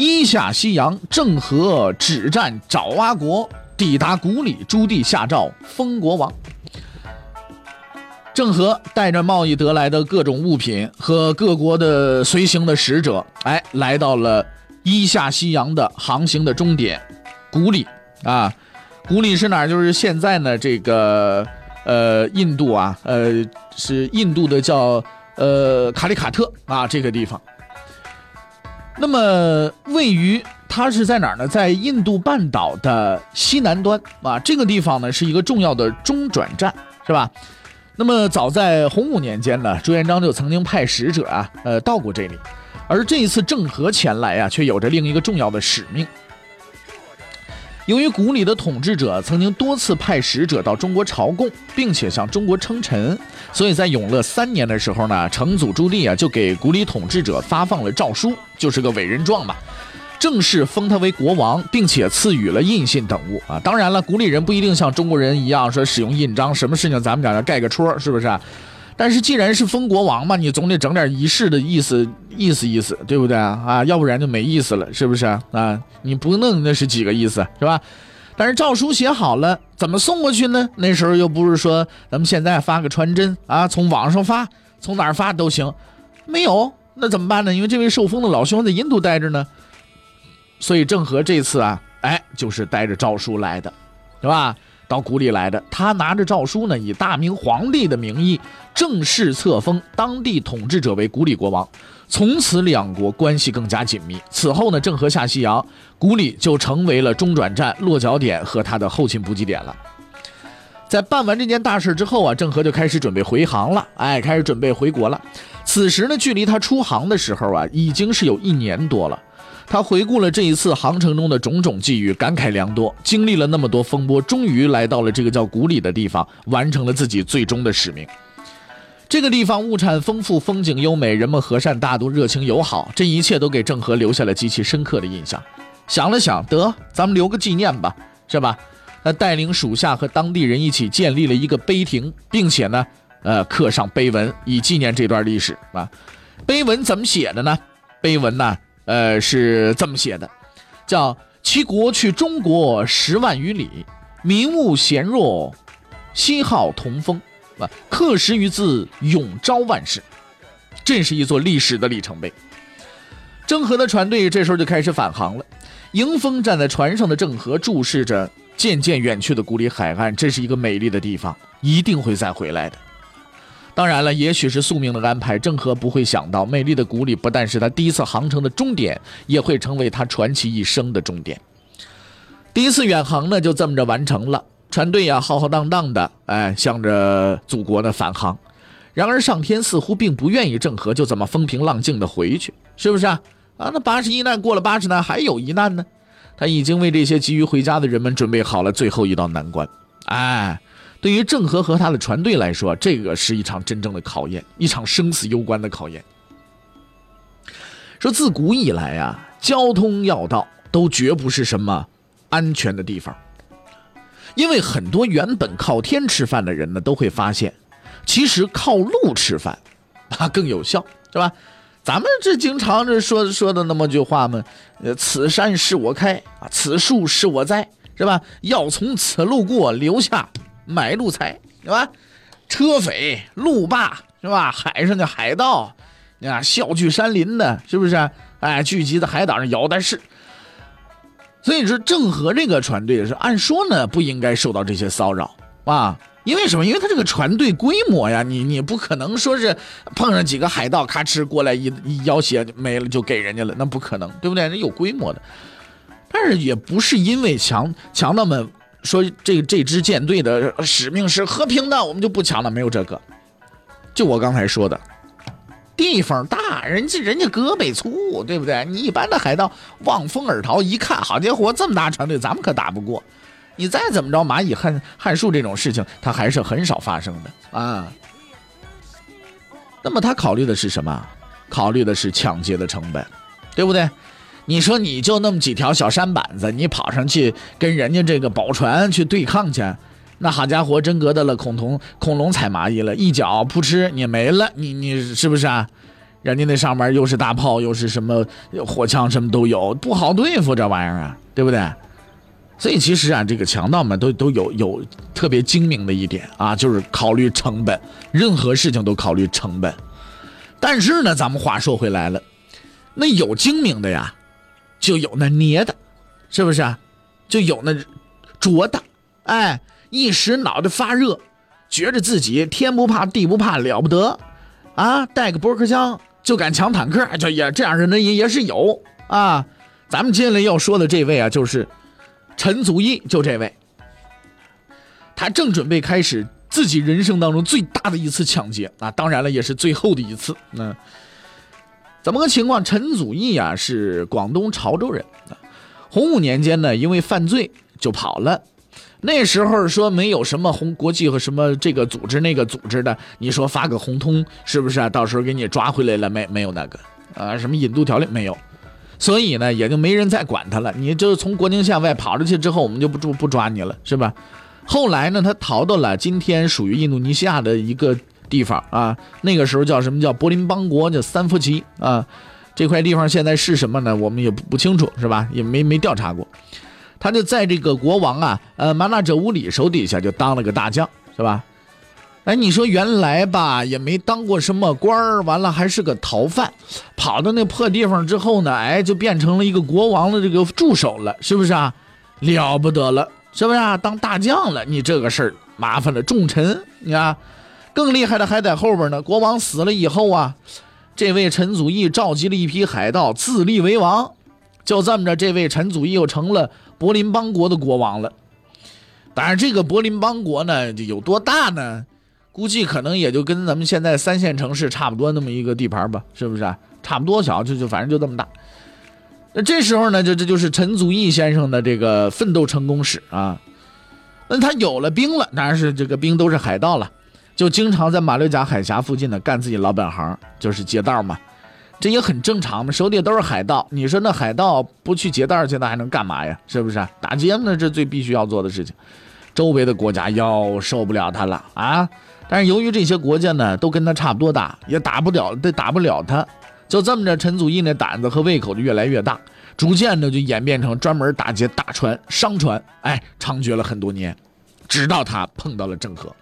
一下西洋，郑和止战爪哇国，抵达古里，朱棣下诏封国王。郑和带着贸易得来的各种物品和各国的随行的使者，哎，来到了一下西洋的航行的终点，古里啊。古里是哪儿？就是现在呢，这个呃，印度啊，呃，是印度的叫呃卡里卡特啊这个地方。那么位于它是在哪儿呢？在印度半岛的西南端啊，这个地方呢是一个重要的中转站，是吧？那么早在洪武年间呢，朱元璋就曾经派使者啊，呃，到过这里，而这一次郑和前来啊，却有着另一个重要的使命。由于古里的统治者曾经多次派使者到中国朝贡，并且向中国称臣，所以在永乐三年的时候呢，成祖朱棣啊就给古里统治者发放了诏书，就是个委任状嘛，正式封他为国王，并且赐予了印信等物啊。当然了，古里人不一定像中国人一样说使用印章，什么事情咱们讲要盖个戳，是不是？但是既然是封国王嘛，你总得整点仪式的意思，意思意思，对不对啊？啊，要不然就没意思了，是不是啊？你不弄那是几个意思，是吧？但是诏书写好了，怎么送过去呢？那时候又不是说咱们现在发个传真啊，从网上发，从哪儿发都行，没有，那怎么办呢？因为这位受封的老兄在印度待着呢，所以郑和这次啊，哎，就是带着诏书来的，是吧？到古里来的，他拿着诏书呢，以大明皇帝的名义正式册封当地统治者为古里国王，从此两国关系更加紧密。此后呢，郑和下西洋，古里就成为了中转站、落脚点和他的后勤补给点了。在办完这件大事之后啊，郑和就开始准备回航了，哎，开始准备回国了。此时呢，距离他出航的时候啊，已经是有一年多了。他回顾了这一次航程中的种种际遇，感慨良多。经历了那么多风波，终于来到了这个叫古里的地方，完成了自己最终的使命。这个地方物产丰富，风景优美，人们和善大度，热情友好，这一切都给郑和留下了极其深刻的印象。想了想，得，咱们留个纪念吧，是吧？他带领属下和当地人一起建立了一个碑亭，并且呢，呃，刻上碑文，以纪念这段历史啊。碑文怎么写的呢？碑文呢？呃，是这么写的，叫其国去中国十万余里，民物贤弱，西号同风，刻十余字，永昭万世。这是一座历史的里程碑。郑和的船队这时候就开始返航了，迎风站在船上的郑和注视着渐渐远去的古里海岸，这是一个美丽的地方，一定会再回来的。当然了，也许是宿命的安排，郑和不会想到，美丽的古里不但是他第一次航程的终点，也会成为他传奇一生的终点。第一次远航呢，就这么着完成了。船队呀，浩浩荡荡的，哎，向着祖国呢返航。然而上天似乎并不愿意郑和就这么风平浪静的回去，是不是啊？啊，那八十一难过了八十难，还有一难呢。他已经为这些急于回家的人们准备好了最后一道难关，哎。对于郑和和他的船队来说，这个是一场真正的考验，一场生死攸关的考验。说自古以来啊，交通要道都绝不是什么安全的地方，因为很多原本靠天吃饭的人呢，都会发现，其实靠路吃饭啊更有效，是吧？咱们这经常这说说的那么句话嘛，呃，此山是我开啊，此树是我栽，是吧？要从此路过，留下。买路财是吧？车匪、路霸是吧？海上的海盗，啊，笑聚山林的，是不是？哎，聚集在海岛上摇的是。所以说，郑和这个船队是按说呢不应该受到这些骚扰啊，因为什么？因为他这个船队规模呀，你你不可能说是碰上几个海盗，咔哧过来一一要挟没了就给人家了，那不可能，对不对？人有规模的，但是也不是因为强强盗们。说这这支舰队的使命是和平的，我们就不抢了。没有这个，就我刚才说的，地方大，人家人家胳膊粗，对不对？你一般的海盗望风而逃，一看，好家伙，这么大船队，咱们可打不过。你再怎么着，蚂蚁撼撼树这种事情，它还是很少发生的啊。那么他考虑的是什么？考虑的是抢劫的成本，对不对？你说你就那么几条小舢板子，你跑上去跟人家这个宝船去对抗去？那好家伙，真格的了，恐龙恐龙踩蚂蚁了，一脚扑哧你没了，你你是不是啊？人家那上面又是大炮，又是什么火枪，什么都有，不好对付这玩意儿啊，对不对？所以其实啊，这个强盗们都都有有特别精明的一点啊，就是考虑成本，任何事情都考虑成本。但是呢，咱们话说回来了，那有精明的呀，就有那捏的，是不是啊？就有那拙的，哎。一时脑袋发热，觉着自己天不怕地不怕了不得，啊，带个驳壳枪就敢抢坦克，就也这样人呢也也是有啊。咱们接下来要说的这位啊，就是陈祖义，就这位，他正准备开始自己人生当中最大的一次抢劫啊，当然了，也是最后的一次。那怎么个情况？陈祖义啊，是广东潮州人，洪武年间呢，因为犯罪就跑了。那时候说没有什么红国际和什么这个组织那个组织的，你说发个红通是不是啊？到时候给你抓回来了没？没有那个啊，什么引渡条例没有，所以呢也就没人再管他了。你就从国境线外跑出去之后，我们就不住不抓你了，是吧？后来呢，他逃到了今天属于印度尼西亚的一个地方啊，那个时候叫什么叫柏林邦国，叫三佛齐啊。这块地方现在是什么呢？我们也不不清楚，是吧？也没没调查过。他就在这个国王啊，呃，麻纳者乌里手底下就当了个大将，是吧？哎，你说原来吧，也没当过什么官儿，完了还是个逃犯，跑到那破地方之后呢，哎，就变成了一个国王的这个助手了，是不是啊？了不得了，是不是啊？当大将了，你这个事儿麻烦了重臣，你看，更厉害的还在后边呢。国王死了以后啊，这位陈祖义召集了一批海盗，自立为王。就这么着，这位陈祖义又成了柏林邦国的国王了。当然，这个柏林邦国呢，有多大呢？估计可能也就跟咱们现在三线城市差不多那么一个地盘吧，是不是？差不多小，就就反正就这么大。那这时候呢，就这就是陈祖义先生的这个奋斗成功史啊。那他有了兵了，当然是这个兵都是海盗了，就经常在马六甲海峡附近呢干自己老本行，就是劫道嘛。这也很正常嘛，手底都是海盗。你说那海盗不去劫道去，那还能干嘛呀？是不是？打劫那是最必须要做的事情。周围的国家要受不了他了啊！但是由于这些国家呢都跟他差不多大，也打不了，都打不了他。就这么着，陈祖义那胆子和胃口就越来越大，逐渐的就演变成专门打劫大船、商船，哎，猖獗了很多年，直到他碰到了郑和。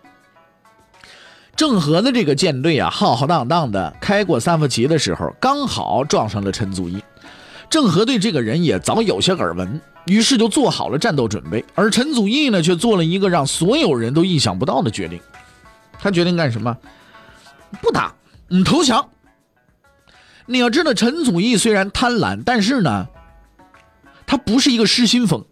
郑和的这个舰队啊，浩浩荡荡的开过三佛齐的时候，刚好撞上了陈祖义。郑和对这个人也早有些耳闻，于是就做好了战斗准备。而陈祖义呢，却做了一个让所有人都意想不到的决定。他决定干什么？不打，嗯，投降。你要知道，陈祖义虽然贪婪，但是呢，他不是一个失心疯。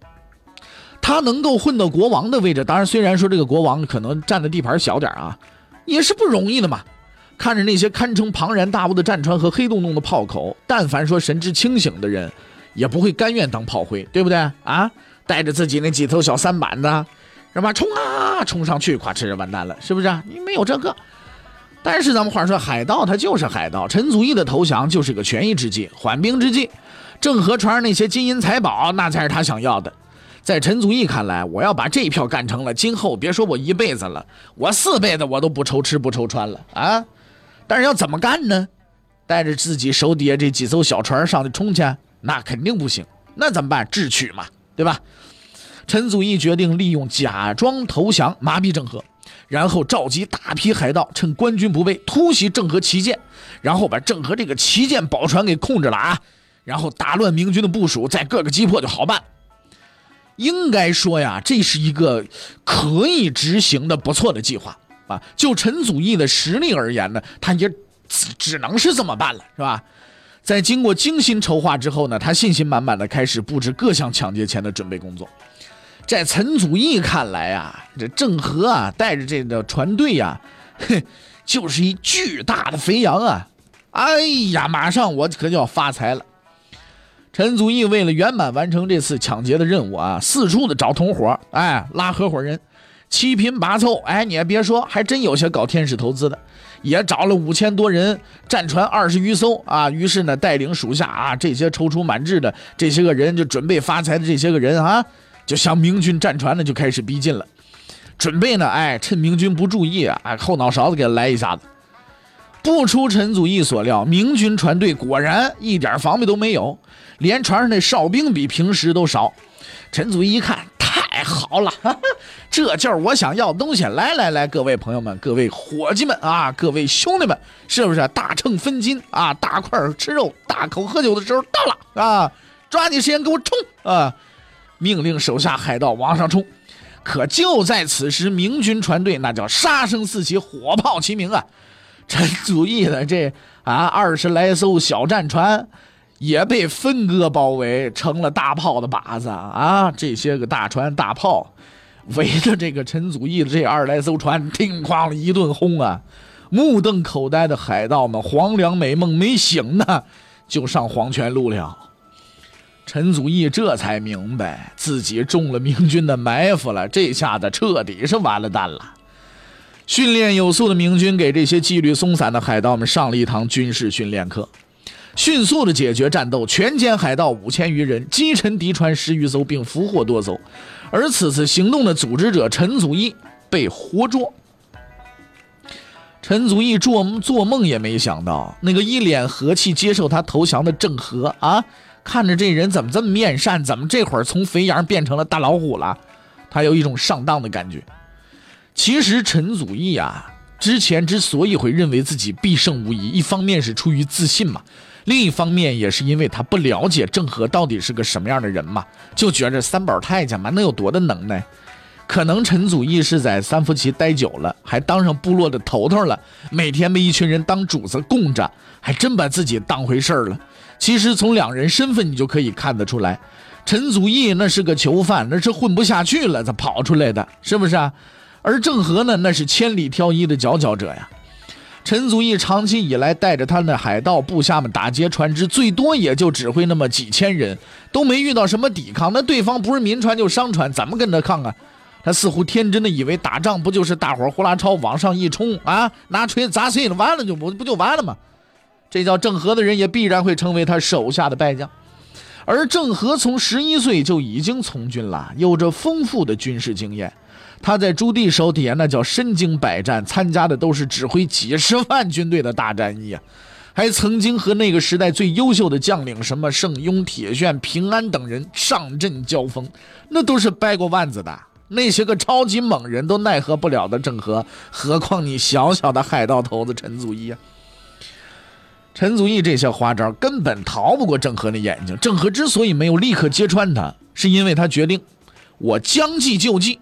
他能够混到国王的位置，当然，虽然说这个国王可能占的地盘小点啊。也是不容易的嘛，看着那些堪称庞然大物的战船和黑洞洞的炮口，但凡说神志清醒的人，也不会甘愿当炮灰，对不对啊？带着自己那几头小三板子，是吧？冲啊，冲上去，咵哧完蛋了，是不是？你没有这个。但是咱们话说，海盗他就是海盗，陈祖义的投降就是个权宜之计、缓兵之计。郑和船上那些金银财宝，那才是他想要的。在陈祖义看来，我要把这一票干成了，今后别说我一辈子了，我四辈子我都不愁吃不愁穿了啊！但是要怎么干呢？带着自己手底下这几艘小船上去冲去，那肯定不行。那怎么办？智取嘛，对吧？陈祖义决定利用假装投降麻痹郑和，然后召集大批海盗，趁官军不备突袭郑和旗舰，然后把郑和这个旗舰宝船给控制了啊！然后打乱明军的部署，再各个击破就好办。应该说呀，这是一个可以执行的不错的计划啊。就陈祖义的实力而言呢，他也只只能是这么办了，是吧？在经过精心筹划之后呢，他信心满满的开始布置各项抢劫前的准备工作。在陈祖义看来啊，这郑和啊带着这个船队呀，哼，就是一巨大的肥羊啊。哎呀，马上我可就要发财了。陈祖义为了圆满完成这次抢劫的任务啊，四处的找同伙，哎，拉合伙人，七拼八凑，哎，你也别说，还真有些搞天使投资的，也找了五千多人，战船二十余艘啊。于是呢，带领属下啊这些踌躇满志的这些个人，就准备发财的这些个人啊，就向明军战船呢就开始逼近了，准备呢，哎，趁明军不注意啊，后脑勺子给他来一下子。不出陈祖义所料，明军船队果然一点防备都没有，连船上的哨兵比平时都少。陈祖义一看，太好了，哈哈，这就是我想要的东西。来来来，各位朋友们，各位伙计们啊，各位兄弟们，是不是大秤分金啊？大块吃肉，大口喝酒的时候到了啊！抓紧时间给我冲啊！命令手下海盗往上冲。可就在此时，明军船队那叫杀声四起，火炮齐鸣啊！陈祖义的这啊二十来艘小战船也被分割包围，成了大炮的靶子啊！这些个大船大炮围着这个陈祖义的这二十来艘船，叮哐一顿轰啊！目瞪口呆的海盗们，黄粱美梦没醒呢，就上黄泉路了。陈祖义这才明白自己中了明军的埋伏了，这下子彻底是完了蛋了。训练有素的明军给这些纪律松散的海盗们上了一堂军事训练课，迅速的解决战斗，全歼海盗五千余人，击沉敌船十余艘，并俘获多艘。而此次行动的组织者陈祖义被活捉。陈祖义做做梦也没想到，那个一脸和气接受他投降的郑和啊，看着这人怎么这么面善，怎么这会儿从肥羊变成了大老虎了？他有一种上当的感觉。其实陈祖义啊，之前之所以会认为自己必胜无疑，一方面是出于自信嘛，另一方面也是因为他不了解郑和到底是个什么样的人嘛，就觉着三宝太监嘛，能有多大能耐？可能陈祖义是在三福旗待久了，还当上部落的头头了，每天被一群人当主子供着，还真把自己当回事儿了。其实从两人身份你就可以看得出来，陈祖义那是个囚犯，那是混不下去了才跑出来的，是不是啊？而郑和呢，那是千里挑一的佼佼者呀。陈祖义长期以来带着他的海盗部下们打劫船只，最多也就指挥那么几千人，都没遇到什么抵抗。那对方不是民船就商船，怎么跟他抗啊？他似乎天真的以为打仗不就是大伙呼啦超往上一冲啊，拿锤子砸碎了，完了就不不就完了吗？这叫郑和的人也必然会成为他手下的败将。而郑和从十一岁就已经从军了，有着丰富的军事经验。他在朱棣手底下那叫身经百战，参加的都是指挥几十万军队的大战役啊，还曾经和那个时代最优秀的将领，什么盛庸、铁铉、平安等人上阵交锋，那都是掰过腕子的。那些个超级猛人都奈何不了的郑和，何况你小小的海盗头子陈祖义啊？陈祖义这些花招根本逃不过郑和的眼睛。郑和之所以没有立刻揭穿他，是因为他决定，我将计就计。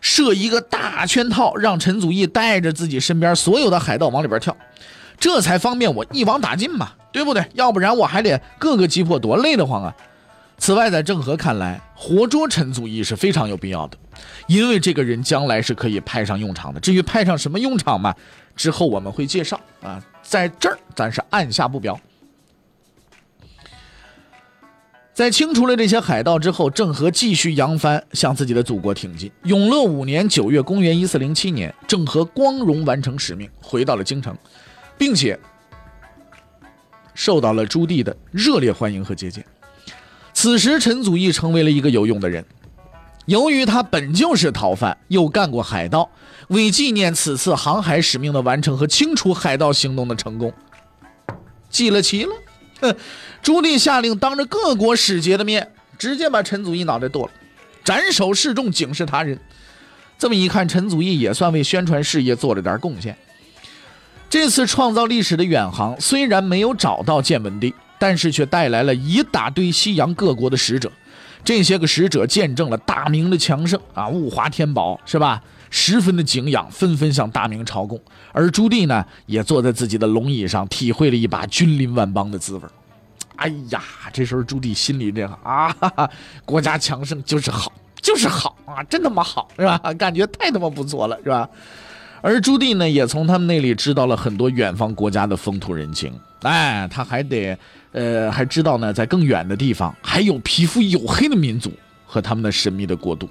设一个大圈套，让陈祖义带着自己身边所有的海盗往里边跳，这才方便我一网打尽嘛，对不对？要不然我还得各个击破，多累得慌啊！此外，在郑和看来，活捉陈祖义是非常有必要的，因为这个人将来是可以派上用场的。至于派上什么用场嘛，之后我们会介绍啊，在这儿咱是按下不表。在清除了这些海盗之后，郑和继续扬帆向自己的祖国挺进。永乐五年九月，公元一四零七年，郑和光荣完成使命，回到了京城，并且受到了朱棣的热烈欢迎和接见。此时，陈祖义成为了一个有用的人。由于他本就是逃犯，又干过海盗，为纪念此次航海使命的完成和清除海盗行动的成功，记了旗了。哼。朱棣下令，当着各国使节的面，直接把陈祖义脑袋剁了，斩首示众，警示他人。这么一看，陈祖义也算为宣传事业做了点贡献。这次创造历史的远航，虽然没有找到建文帝，但是却带来了一大堆西洋各国的使者。这些个使者见证了大明的强盛啊，物华天宝，是吧？十分的敬仰，纷纷向大明朝贡。而朱棣呢，也坐在自己的龙椅上，体会了一把君临万邦的滋味。哎呀，这时候朱棣心里这样啊，哈哈，国家强盛就是好，就是好啊，真他妈好，是吧？感觉太他妈不错了，是吧？而朱棣呢，也从他们那里知道了很多远方国家的风土人情哎，他还得呃还知道呢，在更远的地方还有皮肤黝黑的民族和他们的神秘的国度。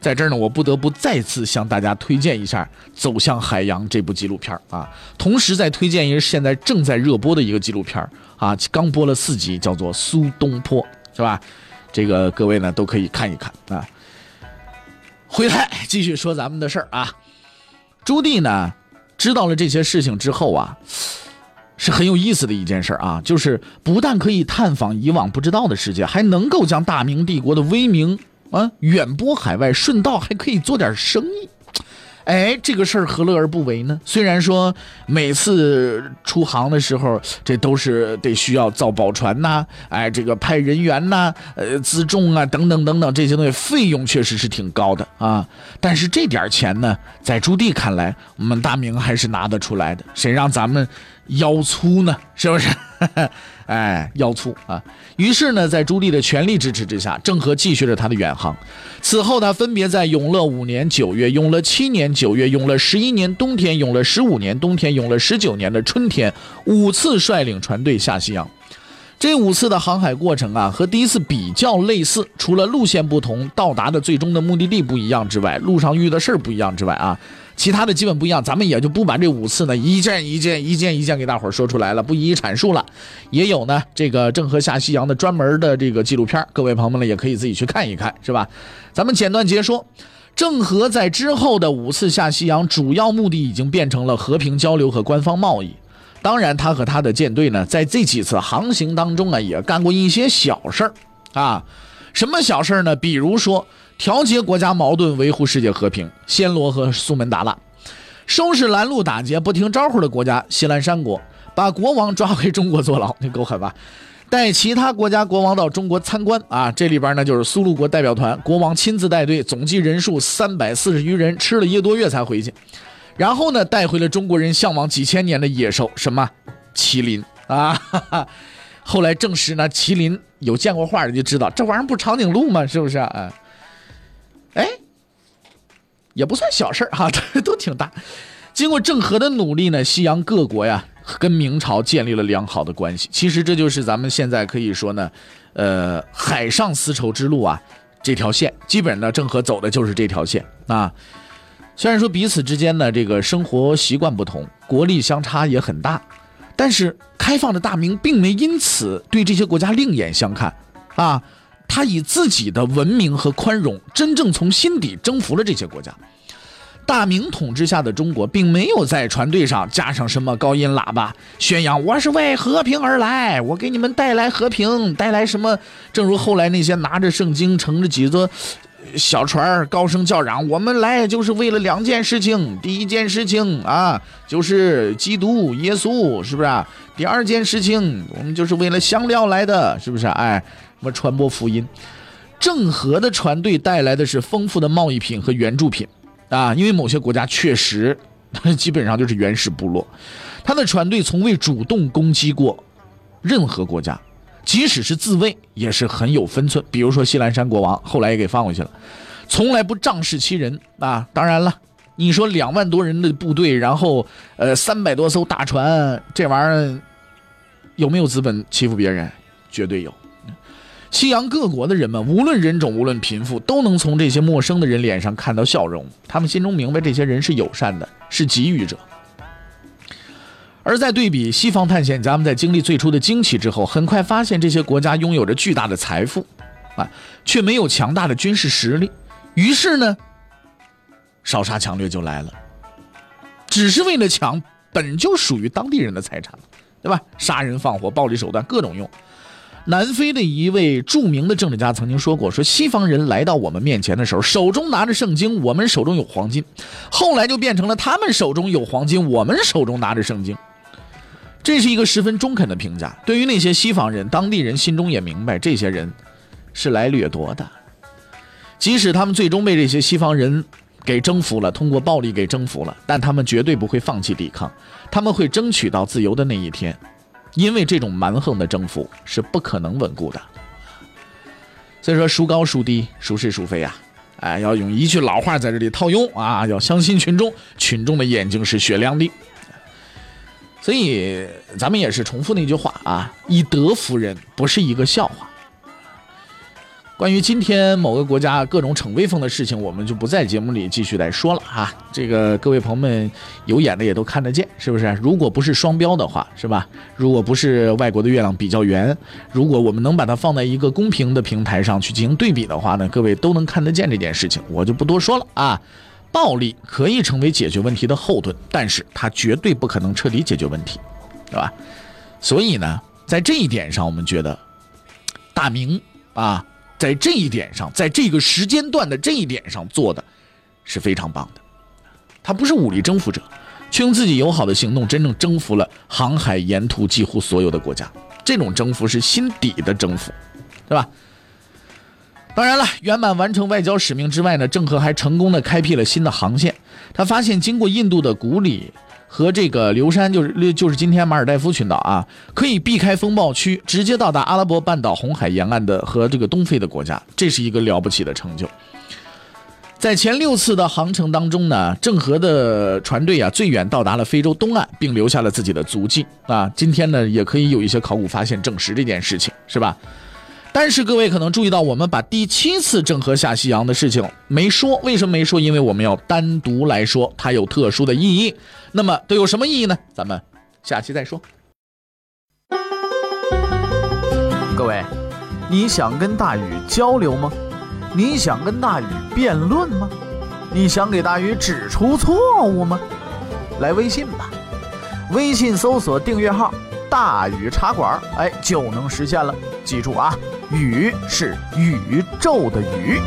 在这儿呢，我不得不再次向大家推荐一下《走向海洋》这部纪录片啊，同时再推荐一个现在正在热播的一个纪录片啊，刚播了四集，叫做《苏东坡》，是吧？这个各位呢都可以看一看啊。回来继续说咱们的事儿啊。朱棣呢知道了这些事情之后啊，是很有意思的一件事儿啊，就是不但可以探访以往不知道的世界，还能够将大明帝国的威名。啊，远播海外，顺道还可以做点生意，哎，这个事儿何乐而不为呢？虽然说每次出航的时候，这都是得需要造宝船呐，哎，这个派人员呐，呃，辎重啊，等等等等这些东西，费用确实是挺高的啊。但是这点钱呢，在朱棣看来，我们大明还是拿得出来的，谁让咱们腰粗呢？是不是？哎，腰粗啊！于是呢，在朱棣的全力支持之下，郑和继续着他的远航。此后，他分别在永乐五年九月、永乐七年九月、永乐十一年冬天、永乐十五年冬天、永乐十九年的春天，五次率领船队下西洋。这五次的航海过程啊，和第一次比较类似，除了路线不同、到达的最终的目的地不一样之外，路上遇的事儿不一样之外啊。其他的基本不一样，咱们也就不把这五次呢一件一件一件一件给大伙儿说出来了，不一一阐述了。也有呢，这个郑和下西洋的专门的这个纪录片，各位朋友们呢也可以自己去看一看，是吧？咱们简短截说，郑和在之后的五次下西洋，主要目的已经变成了和平交流和官方贸易。当然，他和他的舰队呢，在这几次航行当中啊，也干过一些小事儿啊。什么小事儿呢？比如说。调节国家矛盾，维护世界和平。暹罗和苏门答腊，收拾拦路打劫、不听招呼的国家西兰山国，把国王抓回中国坐牢，那够狠吧？带其他国家国王到中国参观啊，这里边呢就是苏禄国代表团，国王亲自带队，总计人数三百四十余人，吃了一个多月才回去。然后呢，带回了中国人向往几千年的野兽，什么麒麟啊哈哈？后来证实呢，麒麟有见过画的就知道，这玩意儿不长颈鹿吗？是不是啊？哎，也不算小事儿哈，都挺大。经过郑和的努力呢，西洋各国呀跟明朝建立了良好的关系。其实这就是咱们现在可以说呢，呃，海上丝绸之路啊这条线，基本呢郑和走的就是这条线啊。虽然说彼此之间呢这个生活习惯不同，国力相差也很大，但是开放的大明并没因此对这些国家另眼相看啊。他以自己的文明和宽容，真正从心底征服了这些国家。大明统治下的中国，并没有在船队上加上什么高音喇叭，宣扬我是为和平而来，我给你们带来和平，带来什么？正如后来那些拿着圣经、乘着几座小船高声叫嚷：“我们来就是为了两件事情，第一件事情啊，就是基督耶稣，是不是？第二件事情，我们就是为了香料来的，是不是？哎。”什么传播福音？郑和的船队带来的是丰富的贸易品和援助品啊！因为某些国家确实 基本上就是原始部落，他的船队从未主动攻击过任何国家，即使是自卫也是很有分寸。比如说西兰山国王，后来也给放回去了，从来不仗势欺人啊！当然了，你说两万多人的部队，然后呃三百多艘大船，这玩意儿有没有资本欺负别人？绝对有。西洋各国的人们，无论人种，无论贫富，都能从这些陌生的人脸上看到笑容。他们心中明白，这些人是友善的，是给予者。而在对比西方探险家们在经历最初的惊奇之后，很快发现这些国家拥有着巨大的财富，啊，却没有强大的军事实力。于是呢，烧杀抢掠就来了，只是为了抢本就属于当地人的财产，对吧？杀人放火，暴力手段各种用。南非的一位著名的政治家曾经说过：“说西方人来到我们面前的时候，手中拿着圣经，我们手中有黄金；后来就变成了他们手中有黄金，我们手中拿着圣经。”这是一个十分中肯的评价。对于那些西方人，当地人心中也明白，这些人是来掠夺的。即使他们最终被这些西方人给征服了，通过暴力给征服了，但他们绝对不会放弃抵抗，他们会争取到自由的那一天。因为这种蛮横的征服是不可能稳固的，所以说孰高孰低，孰是孰非啊？哎，要用一句老话在这里套用啊，要相信群众，群众的眼睛是雪亮的。所以咱们也是重复那句话啊，以德服人不是一个笑话。关于今天某个国家各种逞威风的事情，我们就不在节目里继续来说了哈。这个各位朋友们有眼的也都看得见，是不是？如果不是双标的话，是吧？如果不是外国的月亮比较圆，如果我们能把它放在一个公平的平台上去进行对比的话呢，各位都能看得见这件事情，我就不多说了啊。暴力可以成为解决问题的后盾，但是它绝对不可能彻底解决问题，对吧？所以呢，在这一点上，我们觉得大明啊。在这一点上，在这个时间段的这一点上做的是非常棒的。他不是武力征服者，却用自己友好的行动真正征服了航海沿途几乎所有的国家。这种征服是心底的征服，对吧？当然了，圆满完成外交使命之外呢，郑和还成功的开辟了新的航线。他发现经过印度的古里。和这个流山就是就是今天马尔代夫群岛啊，可以避开风暴区，直接到达阿拉伯半岛红海沿岸的和这个东非的国家，这是一个了不起的成就。在前六次的航程当中呢，郑和的船队啊，最远到达了非洲东岸，并留下了自己的足迹啊。今天呢，也可以有一些考古发现证实这件事情，是吧？但是各位可能注意到，我们把第七次郑和下西洋的事情没说，为什么没说？因为我们要单独来说，它有特殊的意义。那么都有什么意义呢？咱们下期再说。各位，你想跟大禹交流吗？你想跟大禹辩论吗？你想给大禹指出错误吗？来微信吧，微信搜索订阅号“大禹茶馆”，哎，就能实现了。记住啊。宇是宇宙的宇。